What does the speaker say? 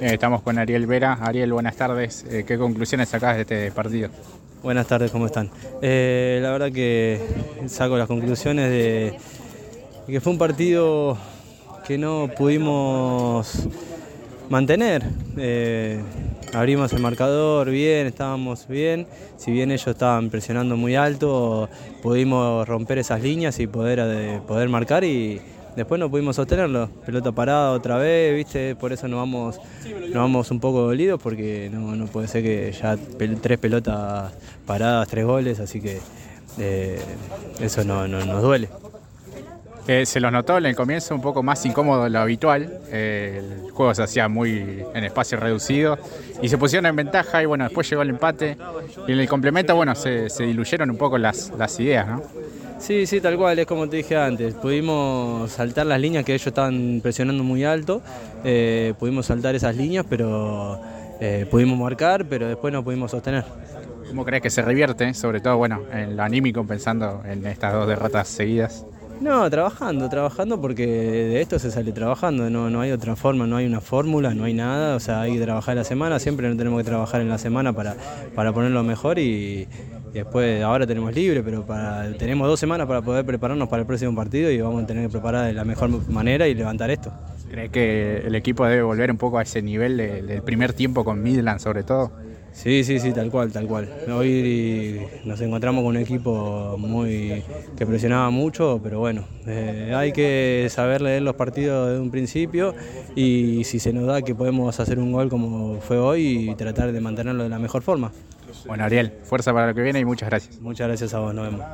Eh, estamos con Ariel Vera. Ariel, buenas tardes. Eh, ¿Qué conclusiones sacás de este partido? Buenas tardes, ¿cómo están? Eh, la verdad que saco las conclusiones de que fue un partido que no pudimos mantener. abrimos el marcador bien, estábamos bien. Si bien ellos estaban presionando muy alto, pudimos romper esas líneas y poder, poder marcar y Después no pudimos sostenerlo, pelota parada otra vez, ¿viste? Por eso nos vamos, nos vamos un poco dolidos porque no, puede ser que ya tres pelotas paradas, tres goles, así que eh, eso no, nos duele. Eh, se los notó en el comienzo un poco más incómodo de lo habitual. Eh, el juego se hacía muy en espacio reducido y se pusieron en ventaja y bueno, después llegó el empate y en el complemento, bueno, se, diluyeron un poco las, las ideas, ¿no? Sí, sí, tal cual, es como te dije antes. Pudimos saltar las líneas que ellos estaban presionando muy alto, eh, pudimos saltar esas líneas, pero eh, pudimos marcar, pero después no pudimos sostener. ¿Cómo crees que se revierte, sobre todo bueno, en lo anímico, pensando en estas dos derrotas seguidas? No, trabajando, trabajando porque de esto se sale trabajando, no, no hay otra forma, no hay una fórmula, no hay nada, o sea, hay que trabajar la semana, siempre no tenemos que trabajar en la semana para, para ponerlo mejor y, después ahora tenemos libre, pero para, tenemos dos semanas para poder prepararnos para el próximo partido y vamos a tener que preparar de la mejor manera y levantar esto. ¿Cree que el equipo debe volver un poco a ese nivel del primer tiempo con Midland sobre todo? Sí, sí, sí, tal cual, tal cual. Hoy nos encontramos con un equipo muy que presionaba mucho, pero bueno, eh, hay que saber leer los partidos desde un principio y si se nos da que podemos hacer un gol como fue hoy y tratar de mantenerlo de la mejor forma. Bueno, Ariel, fuerza para lo que viene y muchas gracias. Muchas gracias a vos, nos vemos.